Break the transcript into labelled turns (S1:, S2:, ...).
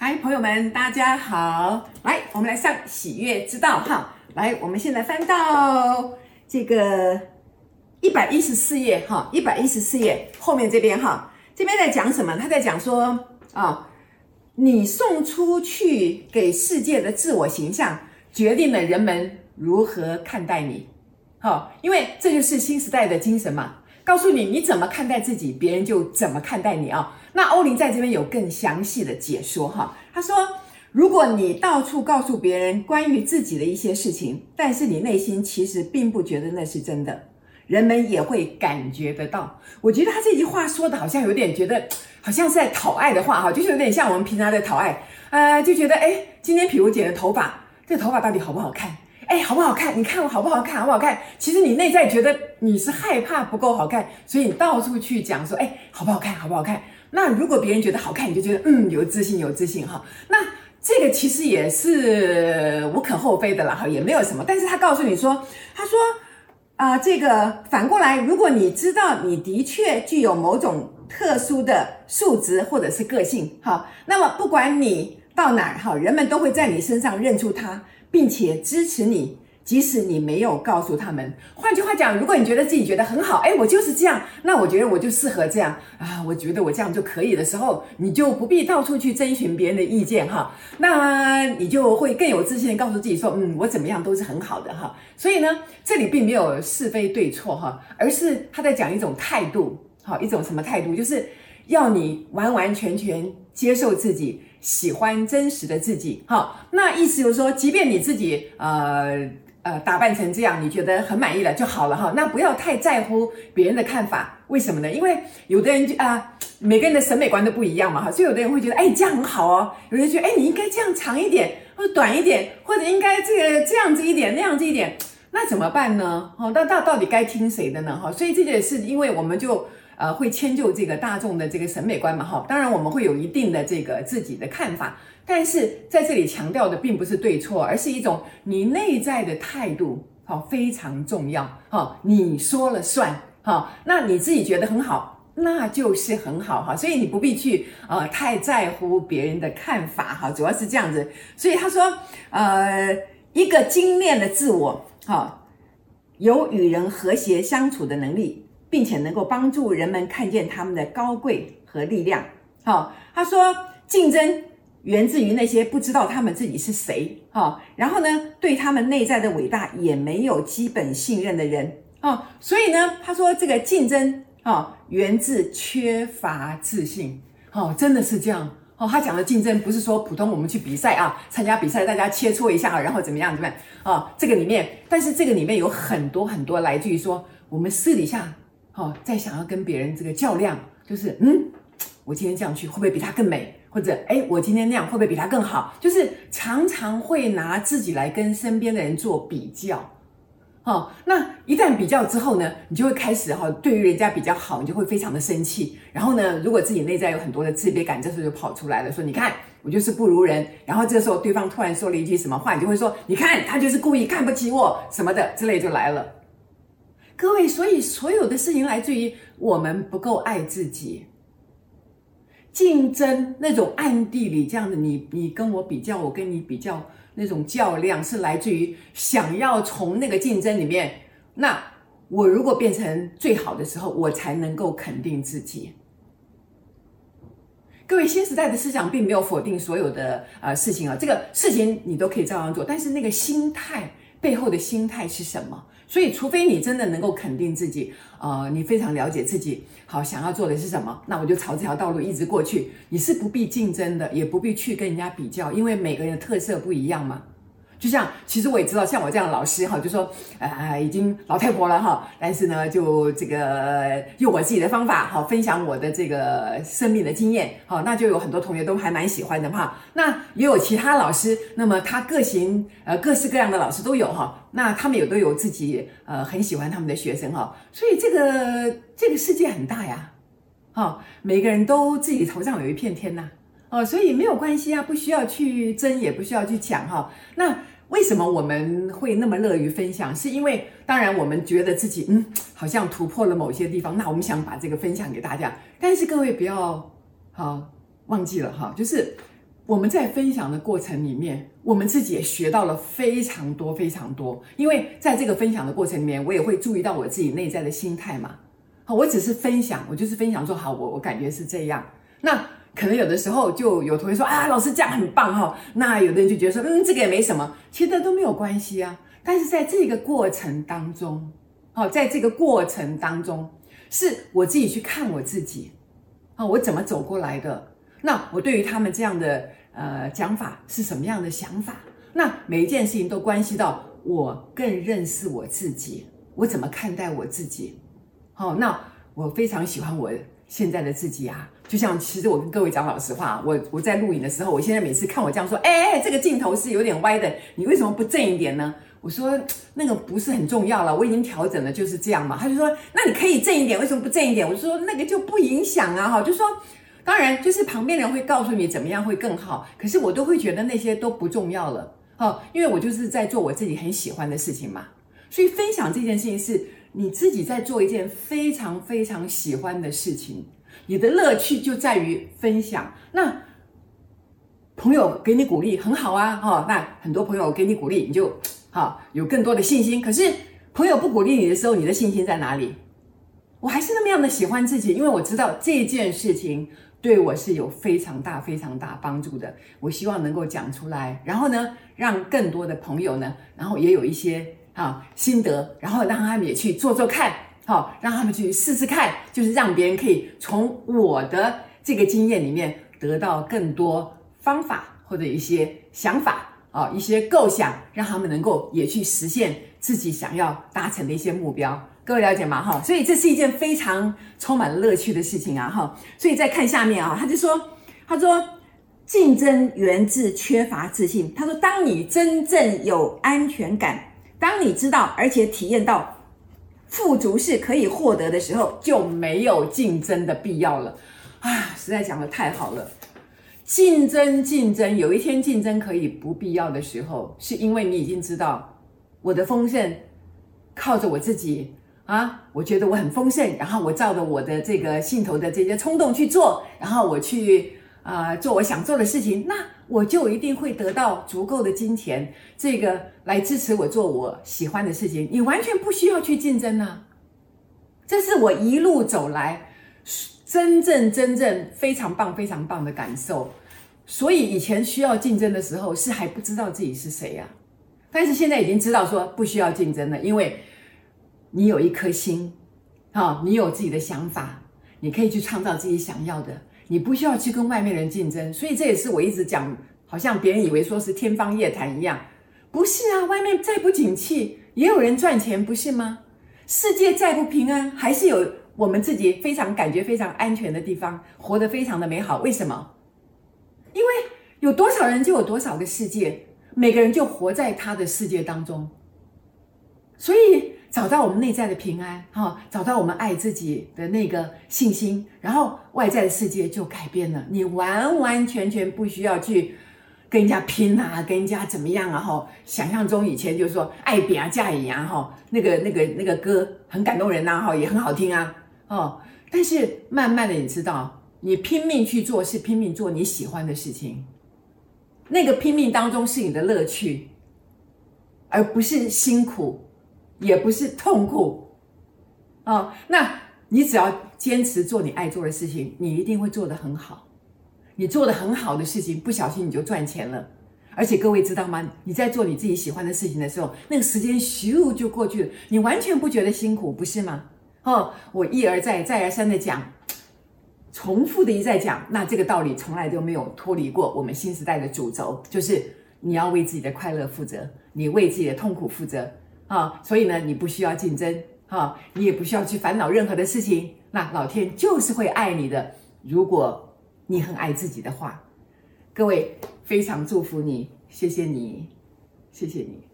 S1: 嗨，朋友们，大家好！来，我们来上喜悦之道哈。来，我们现在翻到这个一百一十四页哈，一百一十四页后面这边哈，这边在讲什么？他在讲说啊，你送出去给世界的自我形象，决定了人们如何看待你。好，因为这就是新时代的精神嘛，告诉你你怎么看待自己，别人就怎么看待你啊。那欧林在这边有更详细的解说哈，他说，如果你到处告诉别人关于自己的一些事情，但是你内心其实并不觉得那是真的，人们也会感觉得到。我觉得他这句话说的好像有点觉得，好像是在讨爱的话哈，就是有点像我们平常在讨爱，呃，就觉得诶，今天比如剪的头发，这头发到底好不好看？哎，好不好看？你看我好不好看？好不好看？其实你内在觉得你是害怕不够好看，所以你到处去讲说，哎，好不好看？好不好看？那如果别人觉得好看，你就觉得嗯，有自信，有自信哈。那这个其实也是无可厚非的啦哈，也没有什么。但是他告诉你说，他说啊、这个反过来，如果你知道你的确具有某种特殊的素质或者是个性哈，那么不管你到哪儿哈，人们都会在你身上认出他，并且支持你。即使你没有告诉他们，换句话讲，如果你觉得自己觉得很好，哎，我就是这样，那我觉得我就适合这样啊，我觉得我这样就可以的时候，你就不必到处去征询别人的意见哈，那你就会更有自信的告诉自己说，嗯，我怎么样都是很好的哈。所以呢，这里并没有是非对错哈，而是他在讲一种态度，好，一种什么态度，就是要你完完全全接受自己，喜欢真实的自己，好，那意思就是说，即便你自己呃。呃，打扮成这样，你觉得很满意了就好了哈。那不要太在乎别人的看法，为什么呢？因为有的人就啊、每个人的审美观都不一样嘛哈。所以有的人会觉得，哎，这样很好哦。有人觉得，哎，你应该这样长一点，或者短一点，或者应该这个这样子一点，那样子一点，那怎么办呢？哈，那到到底该听谁的呢？哈，所以这也是因为我们就呃会迁就这个大众的这个审美观嘛哈。当然我们会有一定的这个自己的看法。但是在这里强调的并不是对错，而是一种你内在的态度，好，非常重要，哈，你说了算，哈，那你自己觉得很好，那就是很好，哈，所以你不必去呃太在乎别人的看法，哈，主要是这样子。所以他说，呃，一个精炼的自我，哈，有与人和谐相处的能力，并且能够帮助人们看见他们的高贵和力量，好，他说竞争。源自于那些不知道他们自己是谁，哈，然后呢，对他们内在的伟大也没有基本信任的人，啊，所以呢，他说这个竞争，啊，源自缺乏自信，哦，真的是这样，哦，他讲的竞争不是说普通我们去比赛啊，参加比赛大家切磋一下，然后怎么样怎么样，啊，这个里面，但是这个里面有很多很多来自于说我们私底下，哦，在想要跟别人这个较量，就是嗯，我今天这样去会不会比他更美？或者，诶，我今天那样会不会比他更好？就是常常会拿自己来跟身边的人做比较，哦，那一旦比较之后呢，你就会开始哈，对于人家比较好，你就会非常的生气。然后呢，如果自己内在有很多的自卑感，这时候就跑出来了，说你看我就是不如人。然后这时候对方突然说了一句什么话，你就会说你看他就是故意看不起我什么的之类就来了。各位，所以所有的事情来自于我们不够爱自己。竞争那种暗地里这样的你，你跟我比较，我跟你比较，那种较量是来自于想要从那个竞争里面，那我如果变成最好的时候，我才能够肯定自己。各位，新时代的思想并没有否定所有的呃事情啊，这个事情你都可以照样做，但是那个心态背后的心态是什么？所以，除非你真的能够肯定自己，呃，你非常了解自己，好，想要做的是什么，那我就朝这条道路一直过去。你是不必竞争的，也不必去跟人家比较，因为每个人的特色不一样嘛。就像，其实我也知道，像我这样的老师哈，就说，呃，已经老太婆了哈，但是呢，就这个用我自己的方法哈，分享我的这个生命的经验，好，那就有很多同学都还蛮喜欢的哈。那也有其他老师，那么他各型呃各式各样的老师都有哈，那他们也都有自己呃很喜欢他们的学生哈，所以这个这个世界很大呀，哈，每个人都自己头上有一片天呐。哦，所以没有关系啊，不需要去争，也不需要去抢哈。那为什么我们会那么乐于分享？是因为当然我们觉得自己嗯，好像突破了某些地方，那我们想把这个分享给大家。但是各位不要好忘记了哈，就是我们在分享的过程里面，我们自己也学到了非常多非常多。因为在这个分享的过程里面，我也会注意到我自己内在的心态嘛。好，我只是分享，我就是分享说好，我我感觉是这样。那可能有的时候就有同学说啊，老师这样很棒哈。那有的人就觉得说，嗯，这个也没什么，其实都没有关系啊。但是在这个过程当中，好，在这个过程当中，是我自己去看我自己，啊，我怎么走过来的？那我对于他们这样的。呃，讲法是什么样的想法？那每一件事情都关系到我更认识我自己，我怎么看待我自己？好，那我非常喜欢我现在的自己啊！就像其实我跟各位讲老实话，我我在录影的时候，我现在每次看我这样说，哎哎，这个镜头是有点歪的，你为什么不正一点呢？我说那个不是很重要了，我已经调整了，就是这样嘛。他就说，那你可以正一点，为什么不正一点？我就说那个就不影响啊，哈，就说。当然，就是旁边人会告诉你怎么样会更好，可是我都会觉得那些都不重要了，哦，因为我就是在做我自己很喜欢的事情嘛。所以分享这件事情是你自己在做一件非常非常喜欢的事情，你的乐趣就在于分享。那朋友给你鼓励很好啊，哈，那很多朋友给你鼓励，你就好有更多的信心。可是朋友不鼓励你的时候，你的信心在哪里？我还是那么样的喜欢自己，因为我知道这件事情。对我是有非常大、非常大帮助的。我希望能够讲出来，然后呢，让更多的朋友呢，然后也有一些啊心得，然后让他们也去做做看，好，让他们去试试看，就是让别人可以从我的这个经验里面得到更多方法或者一些想法啊，一些构想，让他们能够也去实现自己想要达成的一些目标。各位了解吗？哈，所以这是一件非常充满乐趣的事情啊！哈，所以再看下面啊，他就说，他说，竞争源自缺乏自信。他说，当你真正有安全感，当你知道而且体验到富足是可以获得的时候，就没有竞争的必要了。啊，实在讲的太好了！竞争，竞争，有一天竞争可以不必要的时候，是因为你已经知道我的丰盛靠着我自己。啊，我觉得我很丰盛，然后我照着我的这个心头的这些冲动去做，然后我去啊、做我想做的事情，那我就一定会得到足够的金钱，这个来支持我做我喜欢的事情。你完全不需要去竞争啊，这是我一路走来真正真正非常棒非常棒的感受。所以以前需要竞争的时候是还不知道自己是谁呀、但是现在已经知道说不需要竞争了，因为。你有一颗心，啊，你有自己的想法，你可以去创造自己想要的，你不需要去跟外面人竞争。所以这也是我一直讲，好像别人以为说是天方夜谭一样，不是啊，外面再不景气，也有人赚钱，不是吗？世界再不平安，还是有我们自己非常感觉非常安全的地方，活得非常的美好。为什么？因为有多少人就有多少个世界，每个人就活在他的世界当中，所以。找到我们内在的平安，哈，找到我们爱自己的那个信心，然后外在的世界就改变了。你完完全全不需要去跟人家拼啊，跟人家怎么样啊，哈。想象中以前就是说爱比啊，嫁乙啊，哈，那个那个那个歌很感动人呐，哈，也很好听啊，哦。但是慢慢的，你知道，你拼命去做，是拼命做你喜欢的事情，那个拼命当中是你的乐趣，而不是辛苦。也不是痛苦，哦，那你只要坚持做你爱做的事情，你一定会做得很好。你做的很好的事情，不小心你就赚钱了。而且各位知道吗？你在做你自己喜欢的事情的时候，那个时间咻就过去了，你完全不觉得辛苦，不是吗？哦，我一而再、再而三的讲，重复的一再讲，那这个道理从来都没有脱离过我们新时代的主轴，就是你要为自己的快乐负责，你为自己的痛苦负责。啊，所以呢，你不需要竞争，啊，你也不需要去烦恼任何的事情，那老天就是会爱你的。如果你很爱自己的话，各位非常祝福你，谢谢你，谢谢你。